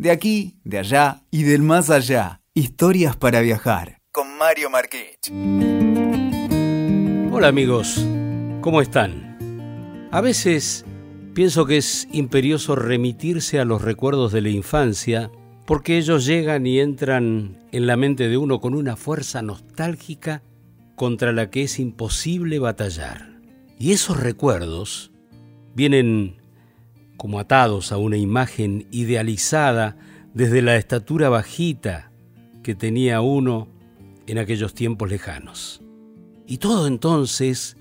De aquí, de allá y del más allá. Historias para viajar. Con Mario Marquich. Hola amigos, ¿cómo están? A veces pienso que es imperioso remitirse a los recuerdos de la infancia porque ellos llegan y entran en la mente de uno con una fuerza nostálgica contra la que es imposible batallar. Y esos recuerdos vienen como atados a una imagen idealizada desde la estatura bajita que tenía uno en aquellos tiempos lejanos. Y todo entonces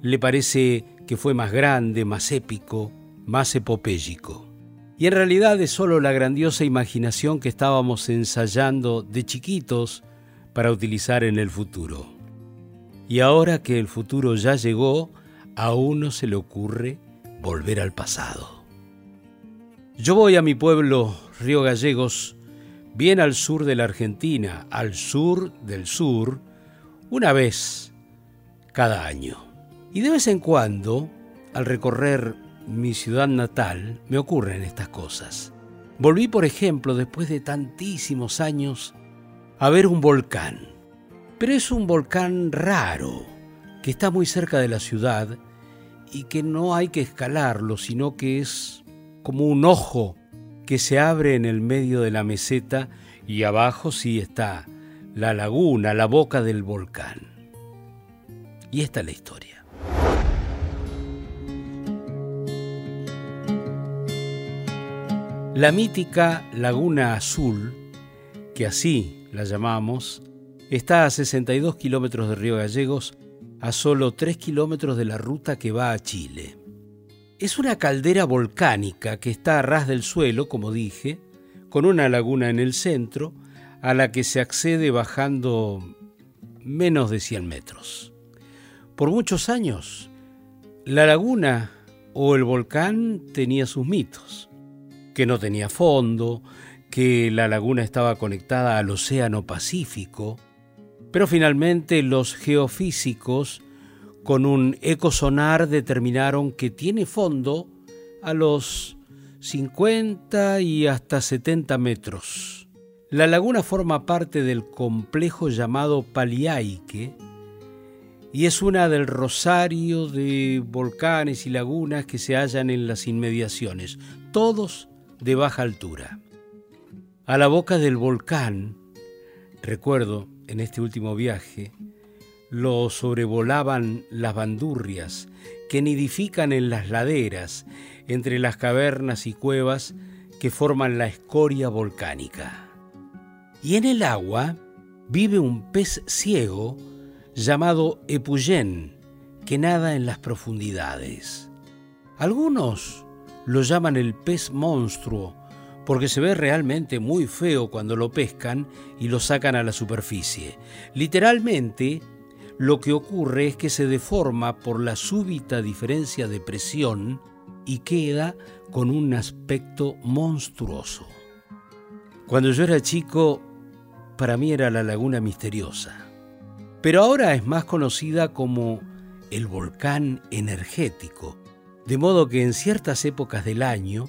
le parece que fue más grande, más épico, más epopéyico. Y en realidad es solo la grandiosa imaginación que estábamos ensayando de chiquitos para utilizar en el futuro. Y ahora que el futuro ya llegó, a uno se le ocurre volver al pasado. Yo voy a mi pueblo, Río Gallegos, bien al sur de la Argentina, al sur del sur, una vez cada año. Y de vez en cuando, al recorrer mi ciudad natal, me ocurren estas cosas. Volví, por ejemplo, después de tantísimos años, a ver un volcán. Pero es un volcán raro, que está muy cerca de la ciudad y que no hay que escalarlo, sino que es como un ojo que se abre en el medio de la meseta y abajo sí está la laguna, la boca del volcán. Y esta es la historia. La mítica Laguna Azul, que así la llamamos, está a 62 kilómetros de Río Gallegos, a solo 3 kilómetros de la ruta que va a Chile. Es una caldera volcánica que está a ras del suelo, como dije, con una laguna en el centro, a la que se accede bajando menos de 100 metros. Por muchos años, la laguna o el volcán tenía sus mitos, que no tenía fondo, que la laguna estaba conectada al Océano Pacífico, pero finalmente los geofísicos con un ecosonar determinaron que tiene fondo a los 50 y hasta 70 metros. La laguna forma parte del complejo llamado Paliaique y es una del rosario de volcanes y lagunas que se hallan en las inmediaciones, todos de baja altura. A la boca del volcán, recuerdo en este último viaje, lo sobrevolaban las bandurrias que nidifican en las laderas, entre las cavernas y cuevas que forman la escoria volcánica. Y en el agua vive un pez ciego llamado Epuyén, que nada en las profundidades. Algunos lo llaman el pez monstruo, porque se ve realmente muy feo cuando lo pescan y lo sacan a la superficie. Literalmente, lo que ocurre es que se deforma por la súbita diferencia de presión y queda con un aspecto monstruoso. Cuando yo era chico, para mí era la laguna misteriosa, pero ahora es más conocida como el volcán energético, de modo que en ciertas épocas del año,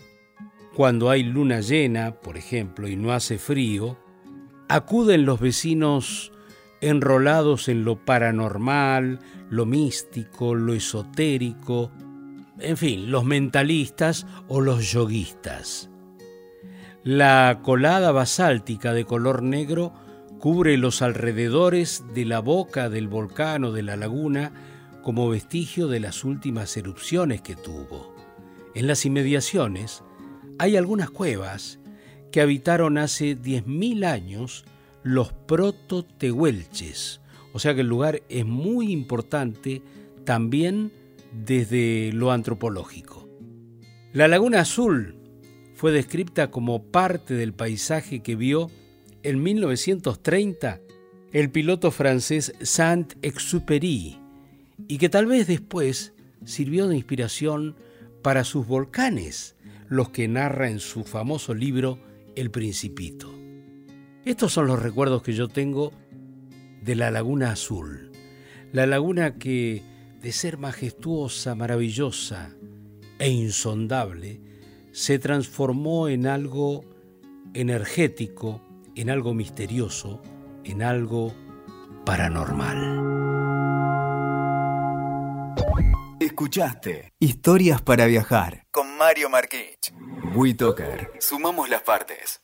cuando hay luna llena, por ejemplo, y no hace frío, acuden los vecinos enrolados en lo paranormal, lo místico, lo esotérico, en fin, los mentalistas o los yoguistas. La colada basáltica de color negro cubre los alrededores de la boca del volcán o de la laguna como vestigio de las últimas erupciones que tuvo. En las inmediaciones hay algunas cuevas que habitaron hace 10.000 años los proto-tehuelches. O sea que el lugar es muy importante también desde lo antropológico. La Laguna Azul fue descrita como parte del paisaje que vio en 1930 el piloto francés Saint-Exupéry y que tal vez después sirvió de inspiración para sus volcanes, los que narra en su famoso libro El Principito. Estos son los recuerdos que yo tengo de la Laguna Azul, la laguna que, de ser majestuosa, maravillosa e insondable, se transformó en algo energético, en algo misterioso, en algo paranormal. Escuchaste Historias para Viajar con Mario Marquich. WeToker. Sumamos las partes.